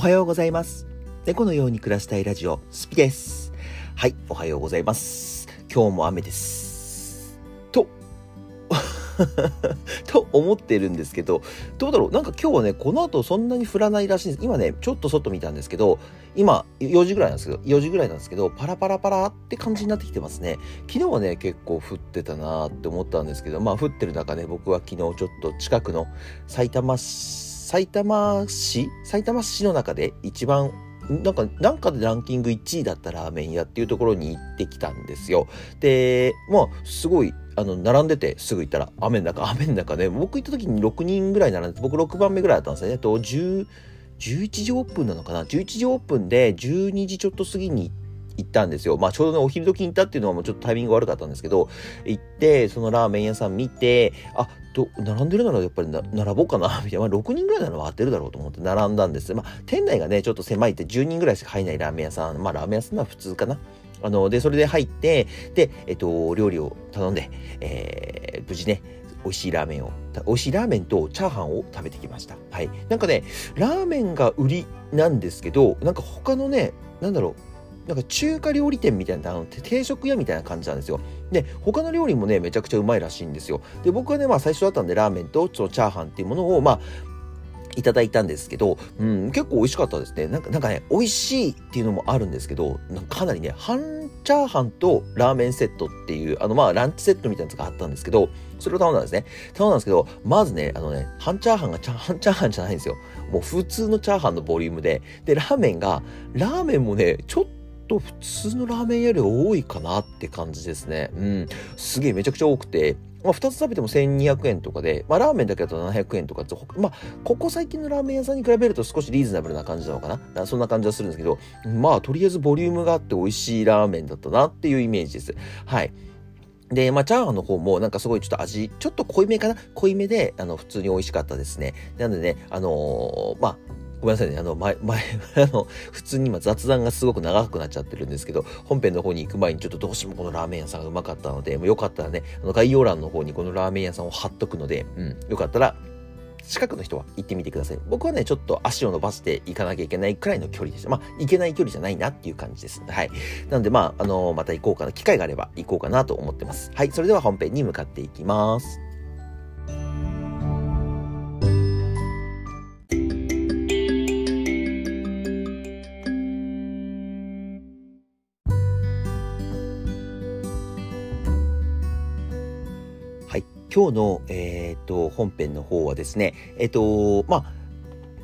おはようございます。猫のように暮らしたいラジオ、スピです。はい、おはようございます。今日も雨です。と、と思ってるんですけど、どうだろう？なんか今日はね、この後そんなに降らないらしいんです。今ね、ちょっと外見たんですけど、今、4時ぐらいなんですけど、4時ぐらいなんですけど、パラパラパラって感じになってきてますね。昨日はね、結構降ってたなーって思ったんですけど、まあ降ってる中ね、僕は昨日ちょっと近くの埼玉市、埼玉市埼玉市の中で一番なんか、なんかでランキング1位だったラーメン屋っていうところに行ってきたんですよ。で、まあ、すごい、あの、並んでてすぐ行ったら、雨の中、雨の中ね、僕行った時に6人ぐらい並んで、僕6番目ぐらいだったんですよね。と、10、11時オープンなのかな ?11 時オープンで12時ちょっと過ぎに行っ行ったんですよ。まあちょうどね、お昼時に行ったっていうのはもうちょっとタイミング悪かったんですけど、行って、そのラーメン屋さん見て、あ、ど、並んでるならやっぱり並ぼうかな、みたいな。まあ6人ぐらいなら当てるだろうと思って並んだんです。まあ店内がね、ちょっと狭いって10人ぐらいしか入んないラーメン屋さん。まあラーメン屋さんは普通かな。あの、で、それで入って、で、えっと、料理を頼んで、えー、無事ね、美味しいラーメンを、美味しいラーメンとチャーハンを食べてきました。はい。なんかね、ラーメンが売りなんですけど、なんか他のね、なんだろう、なんか中華料理店みたいな、あの定食屋みたいな感じなんですよ。で、他の料理もね、めちゃくちゃうまいらしいんですよ。で、僕はね、まあ最初だったんで、ラーメンとチャーハンっていうものを、まあ、いただいたんですけど、うん、結構美味しかったですね。なんか、なんかね、美味しいっていうのもあるんですけど、かかなりね、半チャーハンとラーメンセットっていう、あの、まあ、ランチセットみたいなやつがあったんですけど、それを頼んだんですね。頼んだんですけど、まずね、あのね、半チャーハンが半チャーハンじゃないんですよ。もう普通のチャーハンのボリュームで、で、ラーメンが、ラーメンもね、ちょっと普通のラーメンより多いかなって感じですね。うん。すげえめちゃくちゃ多くて、まあ、2つ食べても1200円とかで、まあ、ラーメンだけだと700円とかまあ、ここ最近のラーメン屋さんに比べると少しリーズナブルな感じなのかな？そんな感じはするんですけど、まあ、とりあえずボリュームがあって美味しいラーメンだったなっていうイメージです。はい。で、まあ、チャーハンの方もなんかすごいちょっと味、ちょっと濃いめかな？濃いめで、あの、普通に美味しかったですね。なのでね、あのーまあ、ごめんなさいね。あの、前、前、あの、普通に今雑談がすごく長くなっちゃってるんですけど、本編の方に行く前にちょっとどうしてもこのラーメン屋さんがうまかったので、もうよかったらね、あの概要欄の方にこのラーメン屋さんを貼っとくので、うん、よかったら、近くの人は行ってみてください。僕はね、ちょっと足を伸ばして行かなきゃいけないくらいの距離でした。まあ、行けない距離じゃないなっていう感じです。はい。なので、まあ、あのまた行こうかな。機会があれば行こうかなと思ってます。はい。それでは本編に向かっていきます。今日の、えっ、と、本編の方はですね、えっ、と、まあ、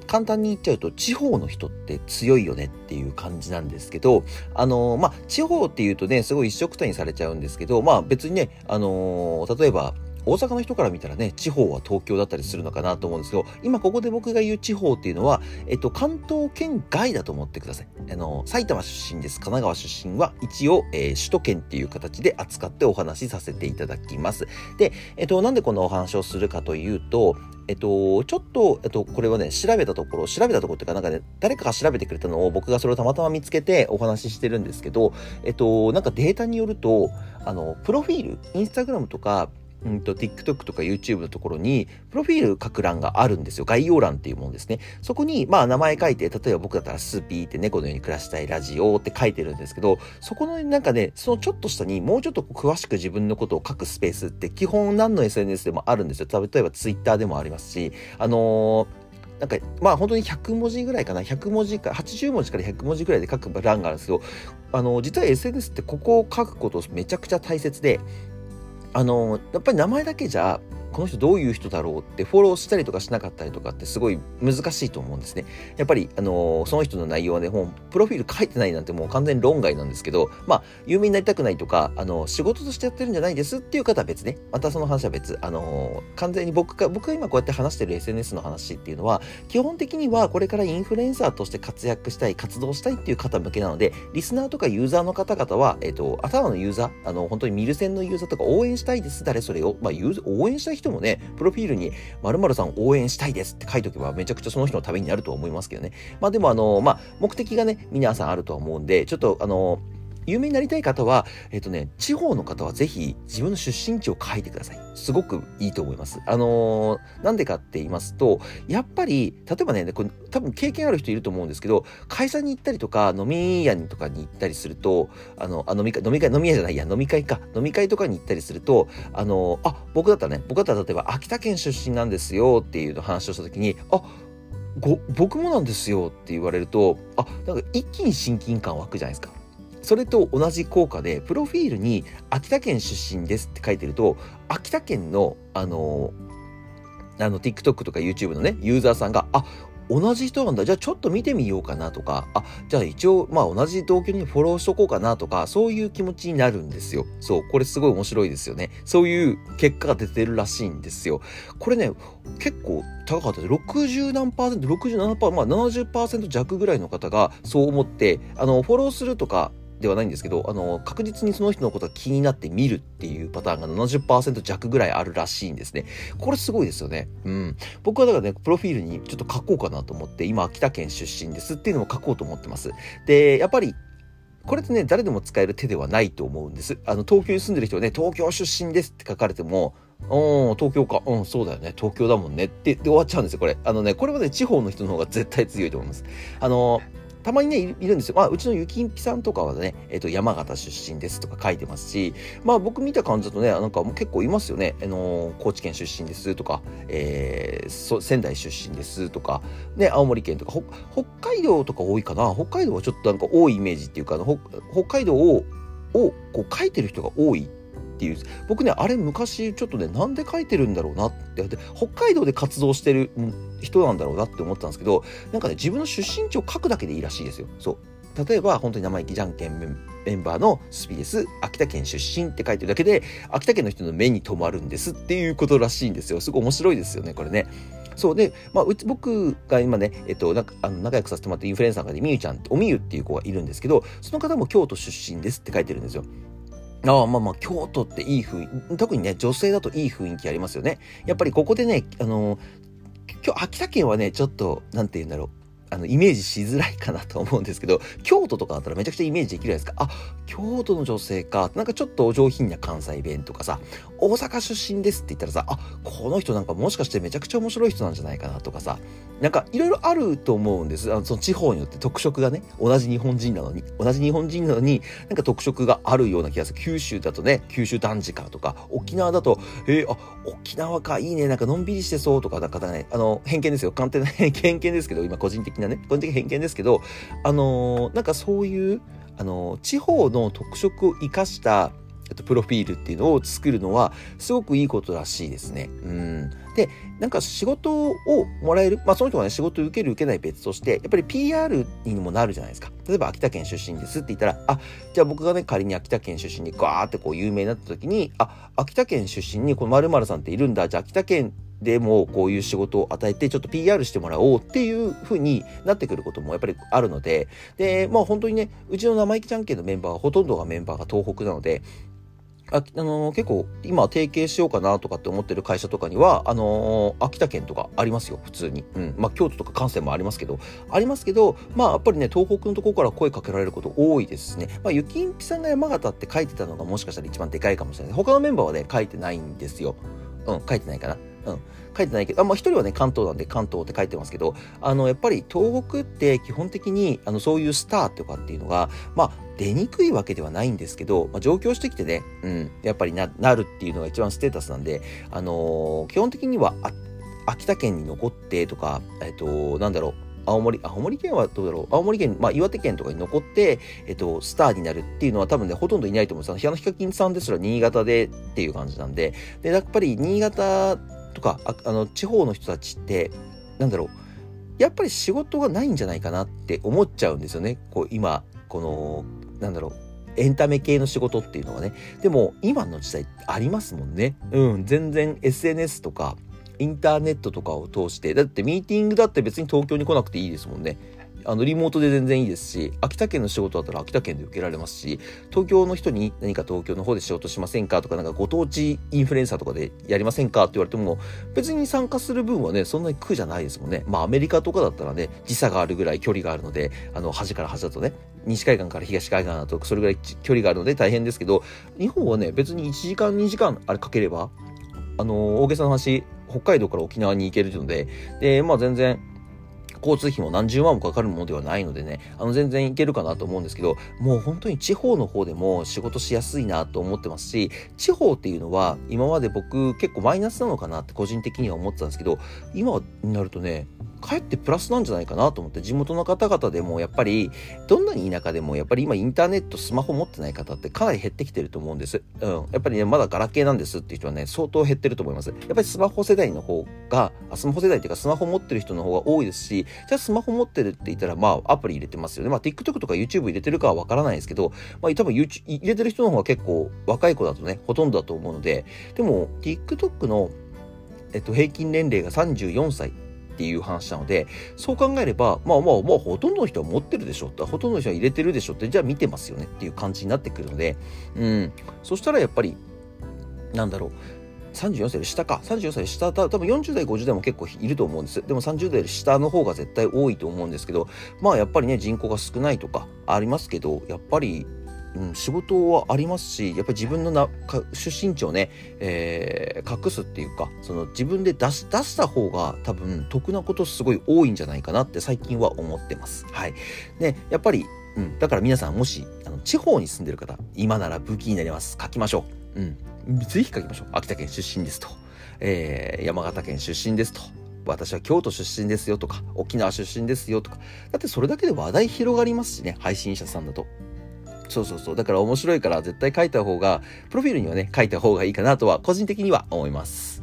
簡単に言っちゃうと、地方の人って強いよねっていう感じなんですけど、あのまあ、地方っていうとね、すごい一緒くたにされちゃうんですけど、まあ別にね、あの例えば、大阪の人から見たらね、地方は東京だったりするのかなと思うんですけど、今ここで僕が言う地方っていうのは、えっと、関東圏外だと思ってください。あの、埼玉出身です。神奈川出身は一応、えー首都圏っていう形で扱ってお話しさせていただきます。で、えっと、なんでこのお話をするかというと、えっと、ちょっと、えっと、これはね、調べたところ、調べたところっていうか、なんかね、誰かが調べてくれたのを僕がそれをたまたま見つけてお話ししてるんですけど、えっと、なんかデータによると、あの、プロフィール、インスタグラムとか、うんと、TikTok とか YouTube のところに、プロフィール書く欄があるんですよ。概要欄っていうものですね。そこに、まあ、名前書いて、例えば僕だったらスーピーって猫のように暮らしたいラジオって書いてるんですけど、そこのなんかね、そのちょっと下にもうちょっと詳しく自分のことを書くスペースって基本何の SNS でもあるんですよ。例えば Twitter でもありますし、あのーなんか、まあ本当に100文字ぐらいかな。100文字か、80文字から100文字ぐらいで書く欄があるんですけど、あの、実は SNS ってここを書くことめちゃくちゃ大切で、あの、やっぱり名前だけじゃ、この人どういう人だろうってフォローしたりとかしなかったりとかってすごい難しいと思うんですね。やっぱり、あのその人の内容はね、もうプロフィール書いてないなんてもう完全に論外なんですけど、まあ、有名になりたくないとか、あの仕事としてやってるんじゃないですっていう方は別ね。またその話は別。あの完全に僕が、僕が今こうやって話してる SNS の話っていうのは、基本的にはこれからインフルエンサーとして活躍したい、活動したいっていう方向けなので、リスナーとかユーザーの方々は、えっ、と、頭のユーザー、あの、本当にミルセンのユーザーとか応援したいです。誰それを。まあ、ユー応援したい人もね、プロフィールに〇〇さん応援したいですって書いとけばめちゃくちゃその人のためになると思いますけどね。まあでもあの、まあ目的がね、皆さんあるとは思うんで、ちょっとあの、有名になりたい方は、えっ、とね、地方の方はぜひ自分の出身地を書いてください。すごくいいと思います。あのー、なんでかって言いますと、やっぱり、例えばね、これ多分経験ある人いると思うんですけど、会社に行ったりとか、飲み屋とかに行ったりすると、あの、あ飲み会、飲み会、飲み屋じゃないや、飲み会か。飲み会とかに行ったりすると、あのー、あ、僕だったらね、僕だったら例えば秋田県出身なんですよっていうの話をした時に、あ、ご僕もなんですよって言われるとあなんか一気に親近感湧くじゃないですか。それと同じ効果でプロフィールに秋田県出身ですって書いてると秋田県のあのあの TikTok とか YouTube のねユーザーさんがあ同じ人なんだ。じゃあちょっと見てみようかなとか、あ、じゃあ一応、まあ同じ同居にフォローしとこうかなとか、そういう気持ちになるんですよ。そう、これすごい面白いですよね。そういう結果が出てるらしいんですよ。これね、結構高かったです。60何パーセント、67%、まあ70%弱ぐらいの方がそう思って、あの、フォローするとか、ではないんですけど、あの、確実にその人のことが気になって見るっていうパターンが70%弱ぐらいあるらしいんですね。これすごいですよね。うん。僕はだからね、プロフィールにちょっと書こうかなと思って、今、秋田県出身ですっていうのも書こうと思ってます。で、やっぱり、これってね、誰でも使える手ではないと思うんです。あの、東京に住んでる人はね、東京出身ですって書かれても、うん、東京か。うん、そうだよね。東京だもんね。ってで終わっちゃうんですよ、これ。あのね、これはね、地方の人の方が絶対強いと思います。あの、たまにね、いるんですよ。まあ、うちのゆきんぴさんとかはね、えっ、ー、と、山形出身ですとか書いてますし、まあ、僕見た感じだとね、なんかもう結構いますよね。あのー、高知県出身ですとか、えー、仙台出身ですとか、ね、青森県とか、北海道とか多いかな。北海道はちょっとなんか多いイメージっていうか、北海道を、をこう書いてる人が多いっていう。僕ねあれ昔ちょっとねなんで書いてるんだろうなって。北海道で活動してる人なんだろうなって思ったんですけどなんかね自分の出身地を書くだけでいいらしいですよ。そう。例えば本当に生意気じゃんけんメンバーのスピです。秋田県出身って書いてるだけで秋田県の人の目に留まるんですっていうことらしいんですよ。すごい面白いですよねこれね。そう。で、まあ、うち僕が今ね、えっと、なんかあの仲良くさせてもらってインフルエンサーがでみゆちゃんおみゆっていう子がいるんですけどその方も京都出身ですって書いてるんですよ。ああまあまあ京都っていい雰囲気特にね女性だといい雰囲気ありますよね。やっぱりここでねあの今日秋田県はねちょっとなんて言うんだろう。あのイメージしづらいかなと思うんですけど 京都とかだったらめちゃくちゃイメージできるじゃないですか。あ京都の女性かなんかちょっとお上品な関西弁とかさ大阪出身ですって言ったらさあこの人なんかもしかしてめちゃくちゃ面白い人なんじゃないかなとかさなんかいろいろあると思うんです。あのその地方によって特色がね同じ日本人なのに同じ日本人なのになんか特色があるような気がする。九州だとね九州男児かとか沖縄だとえー、あ沖縄かいいねなんかのんびりしてそうとかなんかねあの偏見ですよ。簡単な偏見ですけど今個人的なね個人的偏見ですけどあのー、なんかそういうあのー、地方の特色を生かしたえっと、プロフィールっていうのを作るのはすごくいいことらしいですね。うん。で、なんか仕事をもらえる、まあその人がね、仕事受ける受けない別として、やっぱり PR にもなるじゃないですか。例えば秋田県出身ですって言ったら、あ、じゃあ僕がね、仮に秋田県出身にガーってこう有名になった時に、あ、秋田県出身にこの〇〇さんっているんだ。じゃあ秋田県でもこういう仕事を与えてちょっと PR してもらおうっていう風になってくることもやっぱりあるので、で、まあ本当にね、うちの生意気じゃんけんのメンバーはほとんどがメンバーが東北なので、ああのー、結構今提携しようかなとかって思ってる会社とかにはあのー、秋田県とかありますよ普通に、うん。まあ、京都とか関西もありますけどありますけどまあやっぱりね東北のところから声かけられること多いですね。まあゆきんぴさんが山形って書いてたのがもしかしたら一番でかいかもしれない。他のメンバーはね書いてないんですよ。うん書いてないかな。うん書いてないけど、あまあ、一人はね、関東なんで関東って書いてますけど、あの、やっぱり東北って基本的に、あの、そういうスターとかっていうのが、まあ、出にくいわけではないんですけど、まあ、上京してきてね、うん、やっぱりななるっていうのが一番ステータスなんで、あのー、基本的には秋田県に残ってとか、えっ、と、なんだろう、青森、青森県はどうだろう青森県、まあ、岩手県とかに残って、えっと、スターになるっていうのは多分ね、ほとんどいないと思うんですよ。のヒカキンさんですら新潟でっていう感じなんで、で、やっぱり新潟とか、ああの、地方の人たちって、なんだろう、やっぱり仕事がないんじゃないかなって思っちゃうんですよね。こう、今、この、なんだろう、エンタメ系の仕事っていうのはね。でも、今の時代ありますもんね。うん、全然 SNS とか、インターネットとかを通して、だってミーティングだって別に東京に来なくていいですもんね。あの、リモートで全然いいですし、秋田県の仕事だったら秋田県で受けられますし、東京の人に何か東京の方で仕事しませんかとか、なんかご当地インフルエンサーとかでやりませんかって言われても、別に参加する分はね、そんなに苦じゃないですもんね。まあ、アメリカとかだったらね、時差があるぐらい距離があるので、あの、端から端だとね、西海岸から東海岸だとそれぐらい距離があるので大変ですけど、日本はね、別に1時間2時間あれかければ、あの、大げさな話、北海道から沖縄に行けるので、で、まあ全然、交通費も何十万もかかるものではないのでね、あの全然いけるかなと思うんですけど、もう本当に地方の方でも仕事しやすいなと思ってますし、地方っていうのは今まで僕結構マイナスなのかなって個人的には思ってたんですけど、今になるとね、かえってプラスなんじゃないかなと思って地元の方々でもやっぱりどんなに田舎でもやっぱり今インターネットスマホ持ってない方ってかなり減ってきてると思うんです。うん。やっぱりねまだガラケーなんですっていう人はね相当減ってると思います。やっぱりスマホ世代の方がスマホ世代っていうかスマホ持ってる人の方が多いですしじゃあスマホ持ってるって言ったらまあアプリ入れてますよね。まあ TikTok とか YouTube 入れてるかはわからないですけどまあ多分 YouTube 入れてる人の方が結構若い子だとねほとんどだと思うのででも TikTok のえっと、平均年齢が34歳っていう話なので、そう考えれば、まあまあまあ、ほとんどの人は持ってるでしょって、ほとんどの人は入れてるでしょって、じゃあ見てますよねっていう感じになってくるので、うん。そしたらやっぱり、なんだろう。34歳より下か。34歳より下、多分40代、50代も結構いると思うんです。でも30代より下の方が絶対多いと思うんですけど、まあやっぱりね、人口が少ないとかありますけど、やっぱりうん、仕事はありますしやっぱり自分のな出身地をね、えー、隠すっていうかその自分で出し出した方が多分得なことすごい多いんじゃないかなって最近は思ってます。はい、でやっぱり、うん、だから皆さんもしあの地方に住んでる方今なら武器になります。書きましょう。うん、ぜひ書きましょう。秋田県出身ですと、えー、山形県出身ですと。私は京都出身ですよとか沖縄出身ですよとか。だってそれだけで話題広がりますしね配信者さんだと。そうそうそう。だから面白いから絶対書いた方が、プロフィールにはね、書いた方がいいかなとは、個人的には思います。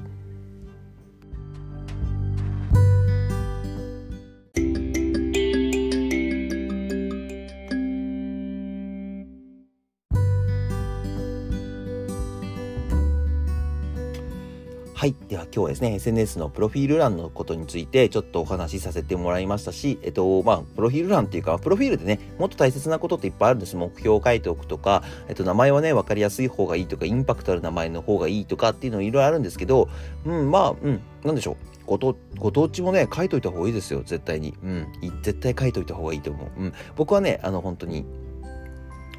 はい。では今日はですね、SNS のプロフィール欄のことについてちょっとお話しさせてもらいましたし、えっと、まあ、プロフィール欄っていうか、プロフィールでね、もっと大切なことっていっぱいあるんです。目標を書いておくとか、えっと、名前はね、わかりやすい方がいいとか、インパクトある名前の方がいいとかっていうのいろいろあるんですけど、うん、まあ、うん、なんでしょう。ごとご当地もね、書いといた方がいいですよ、絶対に。うん。絶対書いといた方がいいと思う。うん。僕はね、あの、本当に、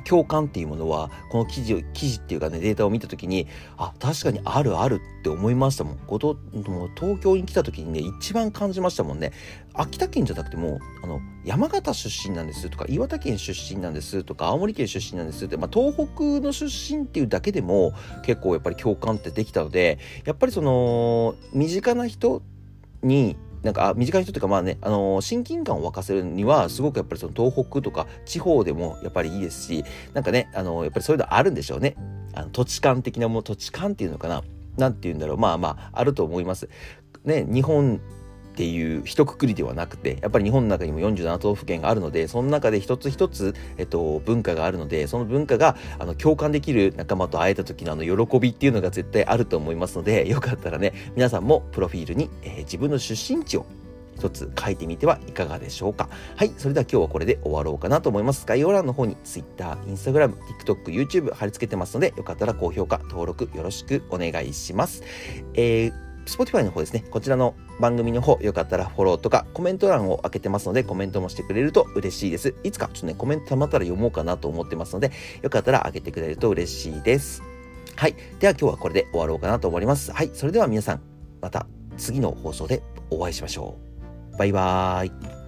共感っていうものは、この記事を、記事っていうかね、データを見たときに、あ、確かにあるあるって思いましたもん。ごと、もう東京に来た時にね、一番感じましたもんね。秋田県じゃなくても、あの、山形出身なんですとか、岩手県出身なんですとか、青森県出身なんですって、まあ、東北の出身っていうだけでも、結構やっぱり共感ってできたので、やっぱりその、身近な人に、なんか短い人というかまあね、あのー、親近感を沸かせるにはすごくやっぱりその東北とか地方でもやっぱりいいですしなんかね、あのー、やっぱりそういうのあるんでしょうね。あの土地勘的なもの土地勘っていうのかな？なんて言うんだろう。まあまああると思います。ね日本っていう一括りではなくてやっぱり日本の中にも47都道府県があるのでその中で一つ一つ、えっと、文化があるのでその文化があの共感できる仲間と会えた時のあの喜びっていうのが絶対あると思いますのでよかったらね皆さんもプロフィールに、えー、自分の出身地を一つ書いてみてはいかがでしょうか。はい。それでは今日はこれで終わろうかなと思います。概要欄の方に Twitter、Instagram、TikTok、YouTube 貼り付けてますので、よかったら高評価、登録よろしくお願いします。えー Spotify の方ですね、こちらの番組の方、よかったらフォローとかコメント欄を開けてますので、コメントもしてくれると嬉しいです。いつかちょっとね、コメントたまったら読もうかなと思ってますので、よかったら開けてくれると嬉しいです。はい。では今日はこれで終わろうかなと思います。はい。それでは皆さん、また次の放送でお会いしましょう。バイバーイ。